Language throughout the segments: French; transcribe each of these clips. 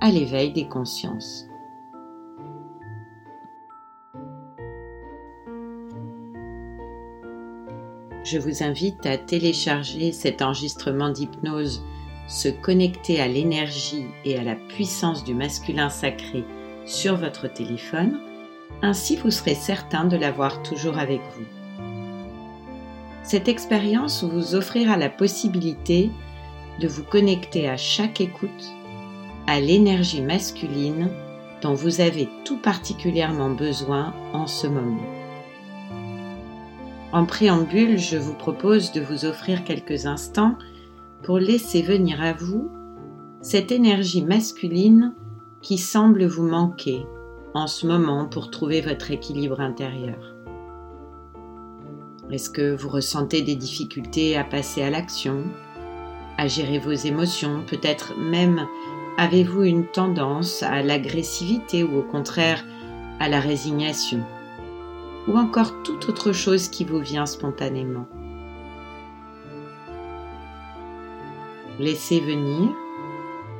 à l'éveil des consciences. Je vous invite à télécharger cet enregistrement d'hypnose Se connecter à l'énergie et à la puissance du masculin sacré sur votre téléphone, ainsi vous serez certain de l'avoir toujours avec vous. Cette expérience vous offrira la possibilité de vous connecter à chaque écoute à l'énergie masculine dont vous avez tout particulièrement besoin en ce moment. En préambule, je vous propose de vous offrir quelques instants pour laisser venir à vous cette énergie masculine qui semble vous manquer en ce moment pour trouver votre équilibre intérieur. Est-ce que vous ressentez des difficultés à passer à l'action, à gérer vos émotions, peut-être même Avez-vous une tendance à l'agressivité ou au contraire à la résignation Ou encore toute autre chose qui vous vient spontanément? Laissez venir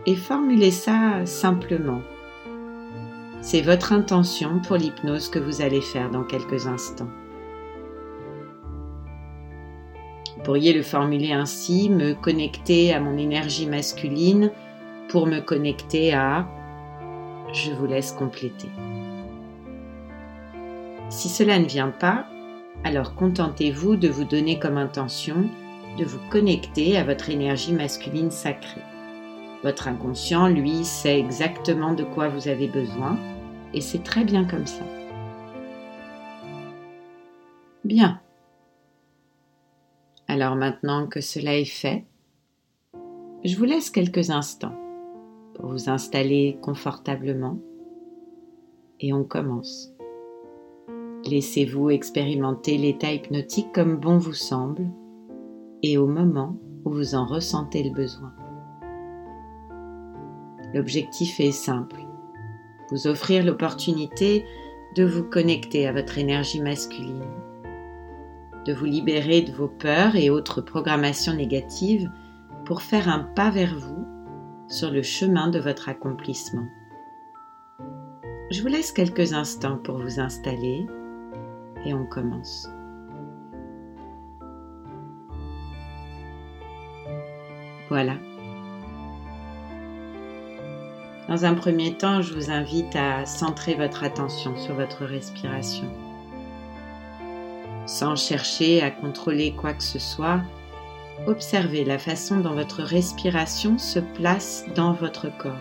et formulez ça simplement. C'est votre intention pour l'hypnose que vous allez faire dans quelques instants. Vous pourriez le formuler ainsi, me connecter à mon énergie masculine pour me connecter à je vous laisse compléter. Si cela ne vient pas, alors contentez-vous de vous donner comme intention de vous connecter à votre énergie masculine sacrée. Votre inconscient, lui, sait exactement de quoi vous avez besoin et c'est très bien comme ça. Bien. Alors maintenant que cela est fait, je vous laisse quelques instants vous installer confortablement et on commence. Laissez-vous expérimenter l'état hypnotique comme bon vous semble et au moment où vous en ressentez le besoin. L'objectif est simple, vous offrir l'opportunité de vous connecter à votre énergie masculine, de vous libérer de vos peurs et autres programmations négatives pour faire un pas vers vous sur le chemin de votre accomplissement. Je vous laisse quelques instants pour vous installer et on commence. Voilà. Dans un premier temps, je vous invite à centrer votre attention sur votre respiration. Sans chercher à contrôler quoi que ce soit, observez la façon dont votre respiration se place dans votre corps.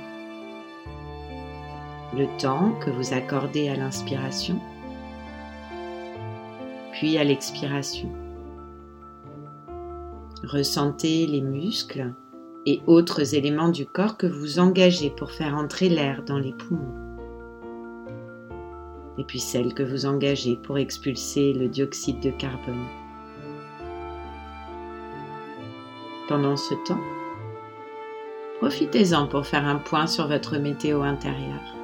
Le temps que vous accordez à l'inspiration, puis à l'expiration. Ressentez les muscles et autres éléments du corps que vous engagez pour faire entrer l'air dans les poumons. Et puis celles que vous engagez pour expulser le dioxyde de carbone. Pendant ce temps. Profitez-en pour faire un point sur votre météo intérieure.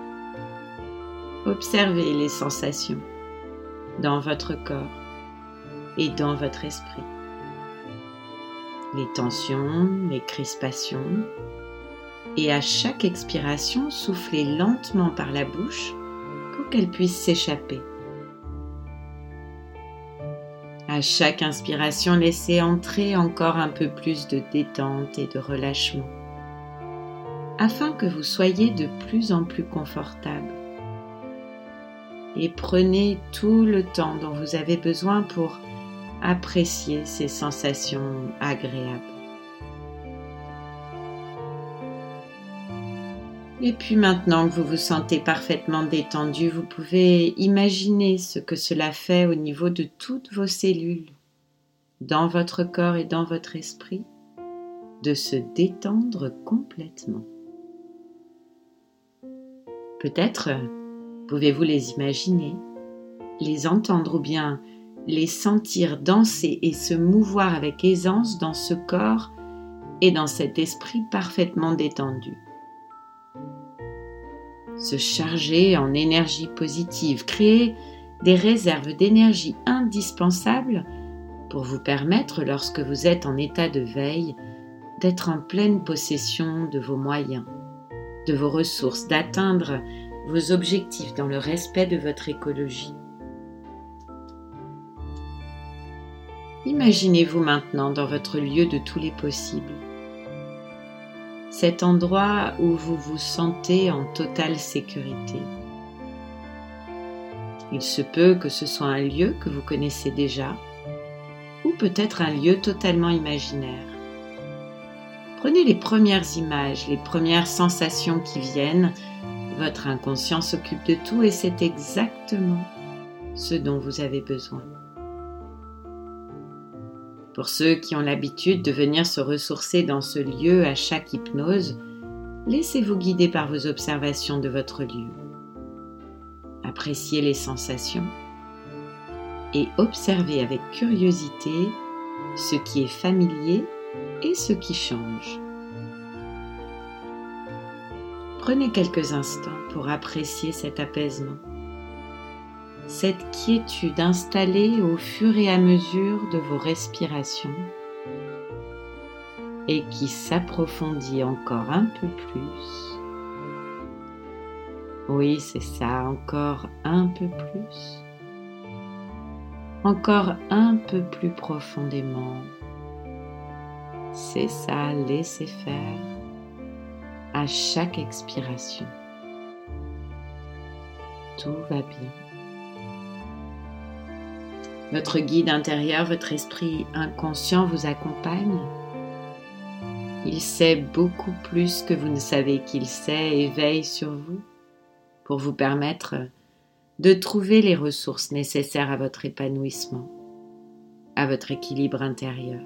Observez les sensations dans votre corps et dans votre esprit. Les tensions, les crispations. Et à chaque expiration, soufflez lentement par la bouche pour qu'elle puisse s'échapper. À chaque inspiration, laissez entrer encore un peu plus de détente et de relâchement, afin que vous soyez de plus en plus confortable. Et prenez tout le temps dont vous avez besoin pour apprécier ces sensations agréables. Et puis maintenant que vous vous sentez parfaitement détendu, vous pouvez imaginer ce que cela fait au niveau de toutes vos cellules, dans votre corps et dans votre esprit, de se détendre complètement. Peut-être pouvez-vous les imaginer, les entendre ou bien les sentir danser et se mouvoir avec aisance dans ce corps et dans cet esprit parfaitement détendu. Se charger en énergie positive, créer des réserves d'énergie indispensables pour vous permettre, lorsque vous êtes en état de veille, d'être en pleine possession de vos moyens, de vos ressources, d'atteindre vos objectifs dans le respect de votre écologie. Imaginez-vous maintenant dans votre lieu de tous les possibles, cet endroit où vous vous sentez en totale sécurité. Il se peut que ce soit un lieu que vous connaissez déjà, ou peut-être un lieu totalement imaginaire. Prenez les premières images, les premières sensations qui viennent. Votre inconscient s'occupe de tout et c'est exactement ce dont vous avez besoin. Pour ceux qui ont l'habitude de venir se ressourcer dans ce lieu à chaque hypnose, laissez-vous guider par vos observations de votre lieu. Appréciez les sensations et observez avec curiosité ce qui est familier et ce qui change. Prenez quelques instants pour apprécier cet apaisement cette quiétude installée au fur et à mesure de vos respirations et qui s'approfondit encore un peu plus. Oui, c'est ça, encore un peu plus. Encore un peu plus profondément. C'est ça, laissez faire à chaque expiration. Tout va bien. Votre guide intérieur, votre esprit inconscient vous accompagne. Il sait beaucoup plus que vous ne savez qu'il sait et veille sur vous pour vous permettre de trouver les ressources nécessaires à votre épanouissement, à votre équilibre intérieur.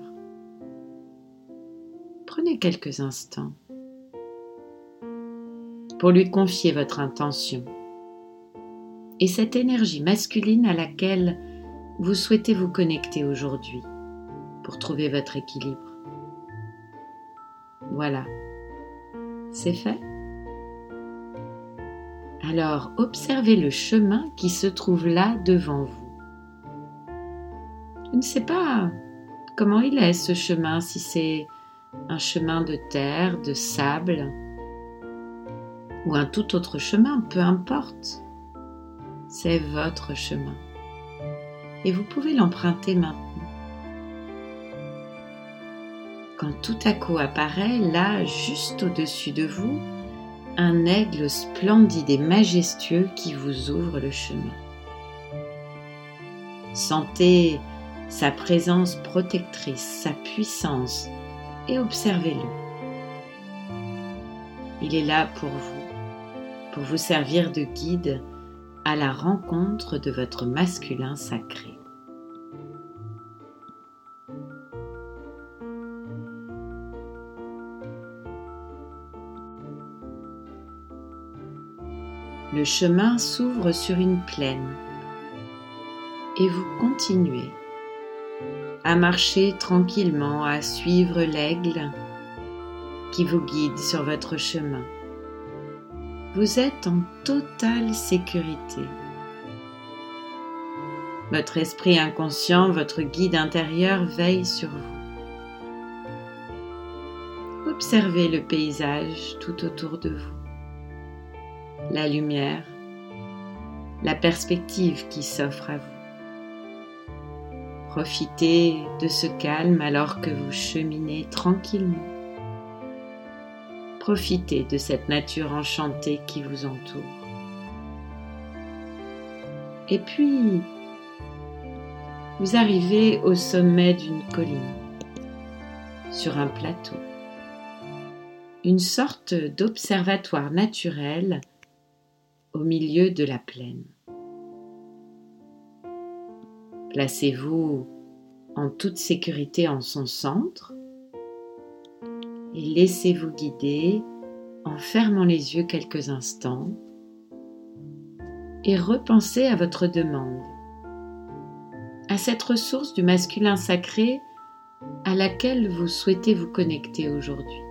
Prenez quelques instants pour lui confier votre intention et cette énergie masculine à laquelle vous souhaitez vous connecter aujourd'hui pour trouver votre équilibre. Voilà, c'est fait. Alors observez le chemin qui se trouve là devant vous. Je ne sais pas comment il est ce chemin, si c'est un chemin de terre, de sable ou un tout autre chemin, peu importe. C'est votre chemin et vous pouvez l'emprunter maintenant. Quand tout à coup apparaît là, juste au-dessus de vous, un aigle splendide et majestueux qui vous ouvre le chemin. Sentez sa présence protectrice, sa puissance et observez-le. Il est là pour vous, pour vous servir de guide à la rencontre de votre masculin sacré. Le chemin s'ouvre sur une plaine et vous continuez à marcher tranquillement, à suivre l'aigle qui vous guide sur votre chemin vous êtes en totale sécurité. Votre esprit inconscient, votre guide intérieur veille sur vous. Observez le paysage tout autour de vous, la lumière, la perspective qui s'offre à vous. Profitez de ce calme alors que vous cheminez tranquillement Profitez de cette nature enchantée qui vous entoure. Et puis, vous arrivez au sommet d'une colline, sur un plateau, une sorte d'observatoire naturel au milieu de la plaine. Placez-vous en toute sécurité en son centre et laissez-vous guider en fermant les yeux quelques instants et repensez à votre demande, à cette ressource du masculin sacré à laquelle vous souhaitez vous connecter aujourd'hui.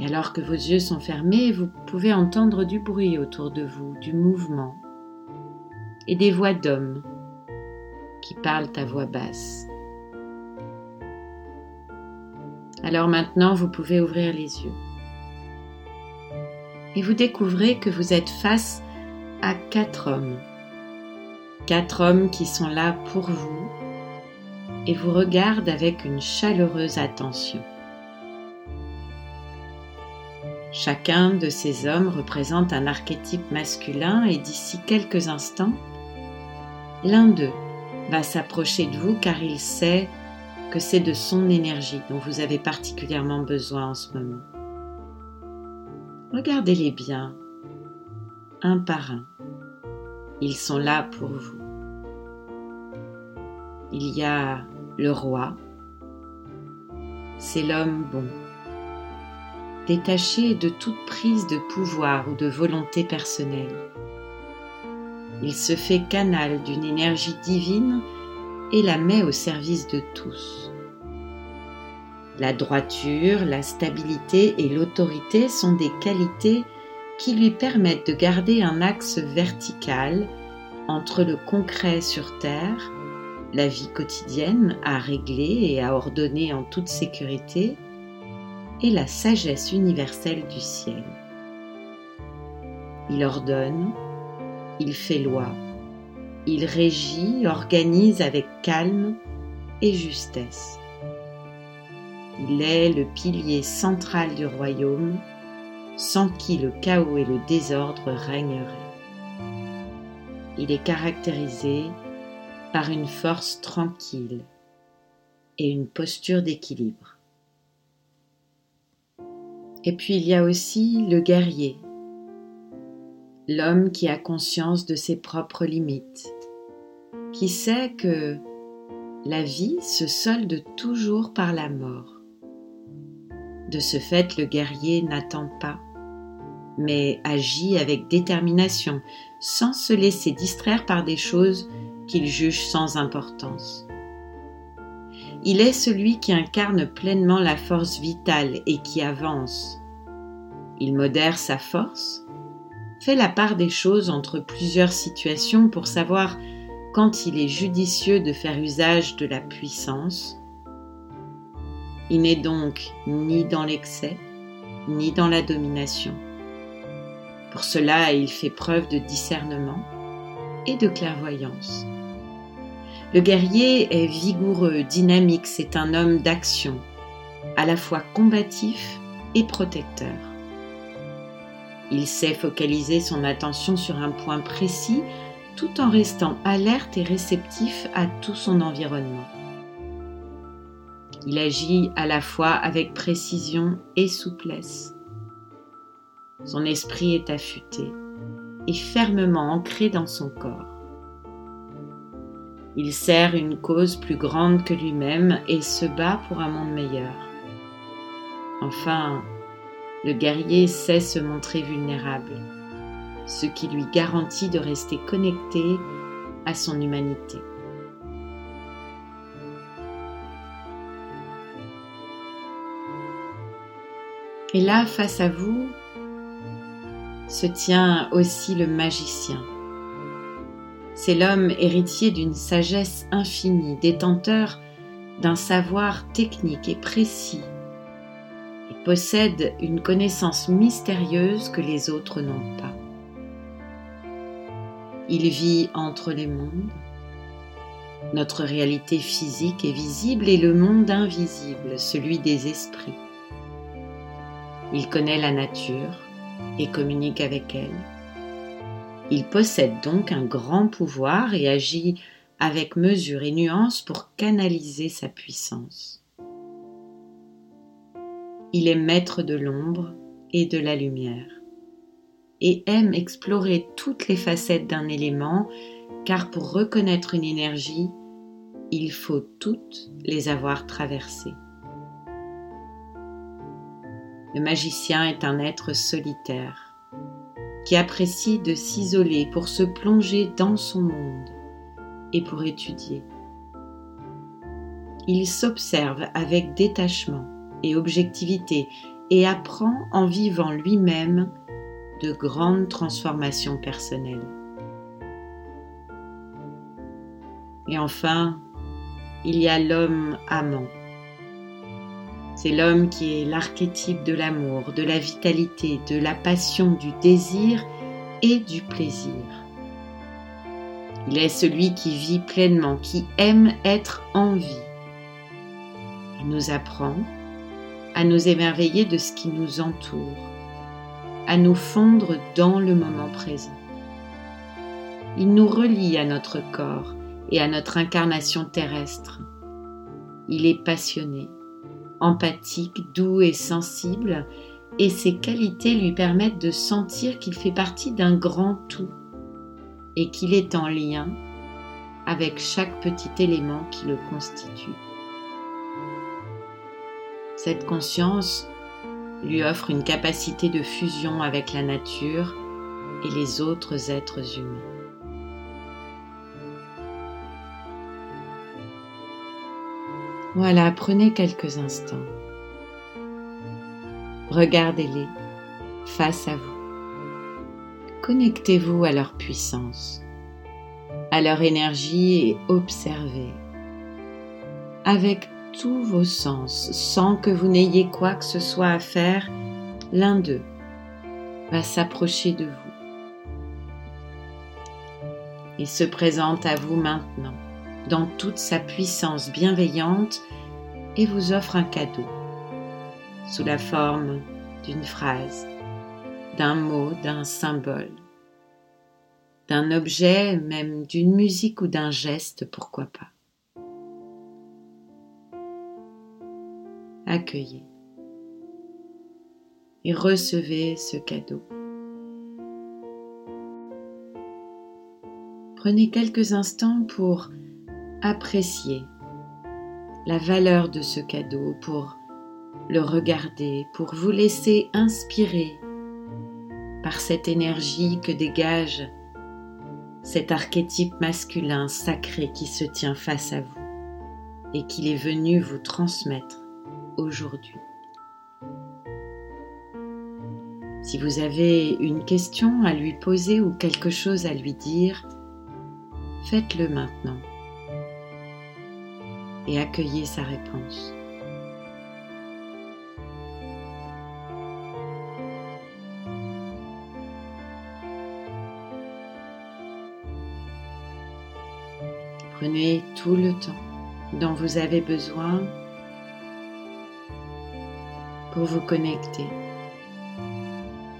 Et alors que vos yeux sont fermés, vous pouvez entendre du bruit autour de vous, du mouvement et des voix d'hommes qui parlent à voix basse. Alors maintenant, vous pouvez ouvrir les yeux. Et vous découvrez que vous êtes face à quatre hommes. Quatre hommes qui sont là pour vous et vous regardent avec une chaleureuse attention. Chacun de ces hommes représente un archétype masculin et d'ici quelques instants, l'un d'eux va s'approcher de vous car il sait que c'est de son énergie dont vous avez particulièrement besoin en ce moment. Regardez-les bien, un par un. Ils sont là pour vous. Il y a le roi, c'est l'homme bon, détaché de toute prise de pouvoir ou de volonté personnelle. Il se fait canal d'une énergie divine et la met au service de tous. La droiture, la stabilité et l'autorité sont des qualités qui lui permettent de garder un axe vertical entre le concret sur Terre, la vie quotidienne à régler et à ordonner en toute sécurité, et la sagesse universelle du ciel. Il ordonne, il fait loi, il régit, organise avec calme et justesse. Il est le pilier central du royaume, sans qui le chaos et le désordre régneraient. Il est caractérisé par une force tranquille et une posture d'équilibre. Et puis il y a aussi le guerrier, l'homme qui a conscience de ses propres limites, qui sait que la vie se solde toujours par la mort. De ce fait, le guerrier n'attend pas, mais agit avec détermination, sans se laisser distraire par des choses qu'il juge sans importance. Il est celui qui incarne pleinement la force vitale et qui avance. Il modère sa force, fait la part des choses entre plusieurs situations pour savoir quand il est judicieux de faire usage de la puissance. Il n'est donc ni dans l'excès, ni dans la domination. Pour cela, il fait preuve de discernement et de clairvoyance. Le guerrier est vigoureux, dynamique, c'est un homme d'action, à la fois combatif et protecteur. Il sait focaliser son attention sur un point précis tout en restant alerte et réceptif à tout son environnement. Il agit à la fois avec précision et souplesse. Son esprit est affûté et fermement ancré dans son corps. Il sert une cause plus grande que lui-même et se bat pour un monde meilleur. Enfin, le guerrier sait se montrer vulnérable ce qui lui garantit de rester connecté à son humanité. Et là, face à vous, se tient aussi le magicien. C'est l'homme héritier d'une sagesse infinie, détenteur d'un savoir technique et précis, et possède une connaissance mystérieuse que les autres n'ont pas. Il vit entre les mondes. Notre réalité physique est visible et le monde invisible, celui des esprits. Il connaît la nature et communique avec elle. Il possède donc un grand pouvoir et agit avec mesure et nuance pour canaliser sa puissance. Il est maître de l'ombre et de la lumière et aime explorer toutes les facettes d'un élément, car pour reconnaître une énergie, il faut toutes les avoir traversées. Le magicien est un être solitaire qui apprécie de s'isoler pour se plonger dans son monde et pour étudier. Il s'observe avec détachement et objectivité et apprend en vivant lui-même de grandes transformations personnelles. Et enfin, il y a l'homme amant. C'est l'homme qui est l'archétype de l'amour, de la vitalité, de la passion, du désir et du plaisir. Il est celui qui vit pleinement, qui aime être en vie. Il nous apprend à nous émerveiller de ce qui nous entoure, à nous fondre dans le moment présent. Il nous relie à notre corps et à notre incarnation terrestre. Il est passionné, empathique, doux et sensible, et ses qualités lui permettent de sentir qu'il fait partie d'un grand tout et qu'il est en lien avec chaque petit élément qui le constitue. Cette conscience lui offre une capacité de fusion avec la nature et les autres êtres humains. Voilà, prenez quelques instants. Regardez-les face à vous. Connectez-vous à leur puissance, à leur énergie et observez avec tous vos sens sans que vous n'ayez quoi que ce soit à faire. L'un d'eux va s'approcher de vous. Il se présente à vous maintenant dans toute sa puissance bienveillante et vous offre un cadeau sous la forme d'une phrase, d'un mot, d'un symbole, d'un objet, même d'une musique ou d'un geste, pourquoi pas. Accueillez et recevez ce cadeau. Prenez quelques instants pour apprécier la valeur de ce cadeau, pour le regarder, pour vous laisser inspirer par cette énergie que dégage cet archétype masculin sacré qui se tient face à vous et qu'il est venu vous transmettre aujourd'hui. Si vous avez une question à lui poser ou quelque chose à lui dire, faites-le maintenant et accueillez sa réponse. Prenez tout le temps dont vous avez besoin pour vous connecter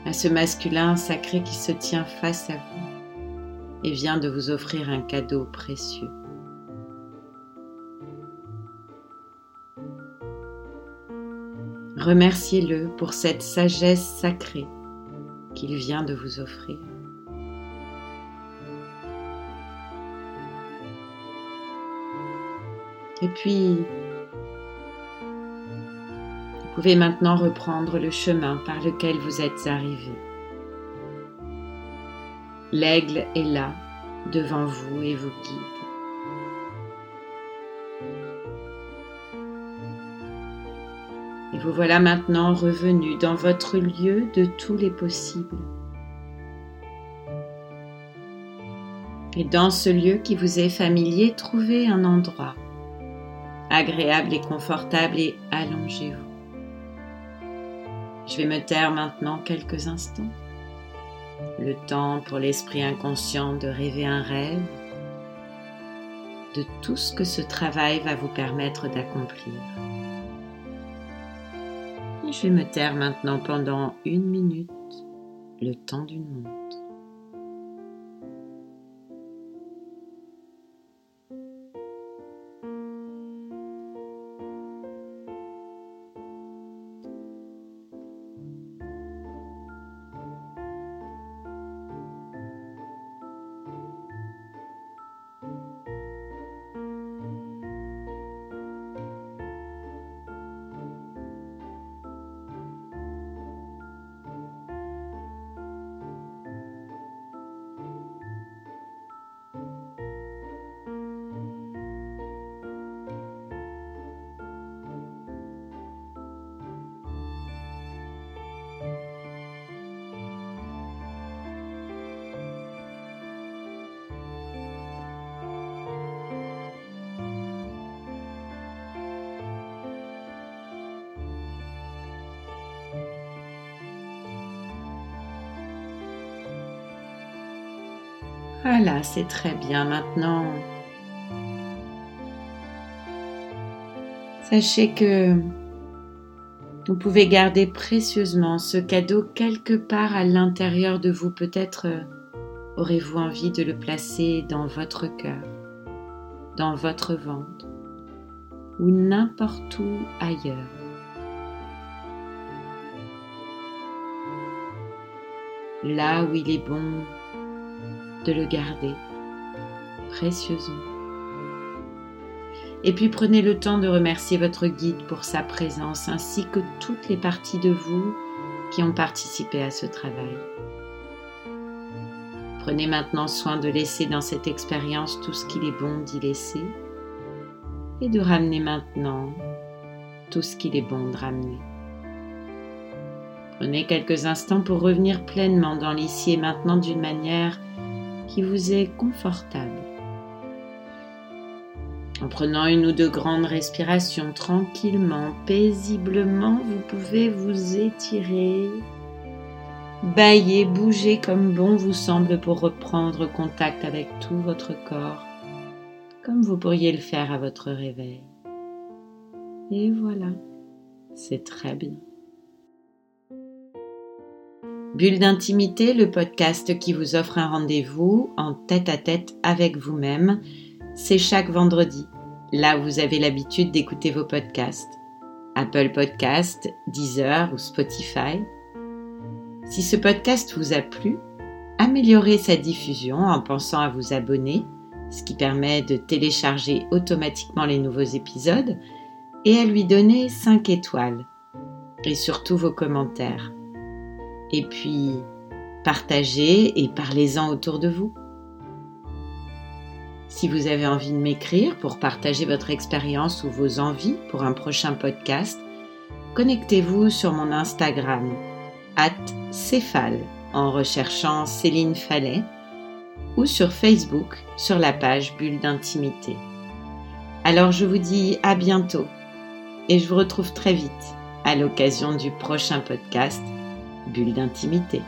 à ce masculin sacré qui se tient face à vous et vient de vous offrir un cadeau précieux. Remerciez-le pour cette sagesse sacrée qu'il vient de vous offrir. Et puis, pouvez maintenant reprendre le chemin par lequel vous êtes arrivé. L'aigle est là, devant vous et vous guide. Et vous voilà maintenant revenu dans votre lieu de tous les possibles. Et dans ce lieu qui vous est familier, trouvez un endroit agréable et confortable et allongez-vous. Je vais me taire maintenant quelques instants. Le temps pour l'esprit inconscient de rêver un rêve, de tout ce que ce travail va vous permettre d'accomplir je vais me taire maintenant pendant une minute, le temps d'une montre. Voilà, c'est très bien maintenant. Sachez que vous pouvez garder précieusement ce cadeau quelque part à l'intérieur de vous. Peut-être euh, aurez-vous envie de le placer dans votre cœur, dans votre ventre ou n'importe où ailleurs. Là où il est bon de le garder précieusement. Et puis prenez le temps de remercier votre guide pour sa présence ainsi que toutes les parties de vous qui ont participé à ce travail. Prenez maintenant soin de laisser dans cette expérience tout ce qu'il est bon d'y laisser et de ramener maintenant tout ce qu'il est bon de ramener. Prenez quelques instants pour revenir pleinement dans l'ici et maintenant d'une manière vous est confortable. En prenant une ou deux grandes respirations tranquillement, paisiblement, vous pouvez vous étirer, bailler, bouger comme bon vous semble pour reprendre contact avec tout votre corps, comme vous pourriez le faire à votre réveil. Et voilà, c'est très bien. Bulle d'intimité, le podcast qui vous offre un rendez-vous en tête à tête avec vous-même, c'est chaque vendredi, là où vous avez l'habitude d'écouter vos podcasts. Apple Podcast, Deezer ou Spotify. Si ce podcast vous a plu, améliorez sa diffusion en pensant à vous abonner, ce qui permet de télécharger automatiquement les nouveaux épisodes, et à lui donner 5 étoiles, et surtout vos commentaires. Et puis, partagez et parlez-en autour de vous. Si vous avez envie de m'écrire pour partager votre expérience ou vos envies pour un prochain podcast, connectez-vous sur mon Instagram, at Céphale, en recherchant Céline Fallet, ou sur Facebook sur la page Bulle d'intimité. Alors je vous dis à bientôt et je vous retrouve très vite à l'occasion du prochain podcast bulle d'intimité.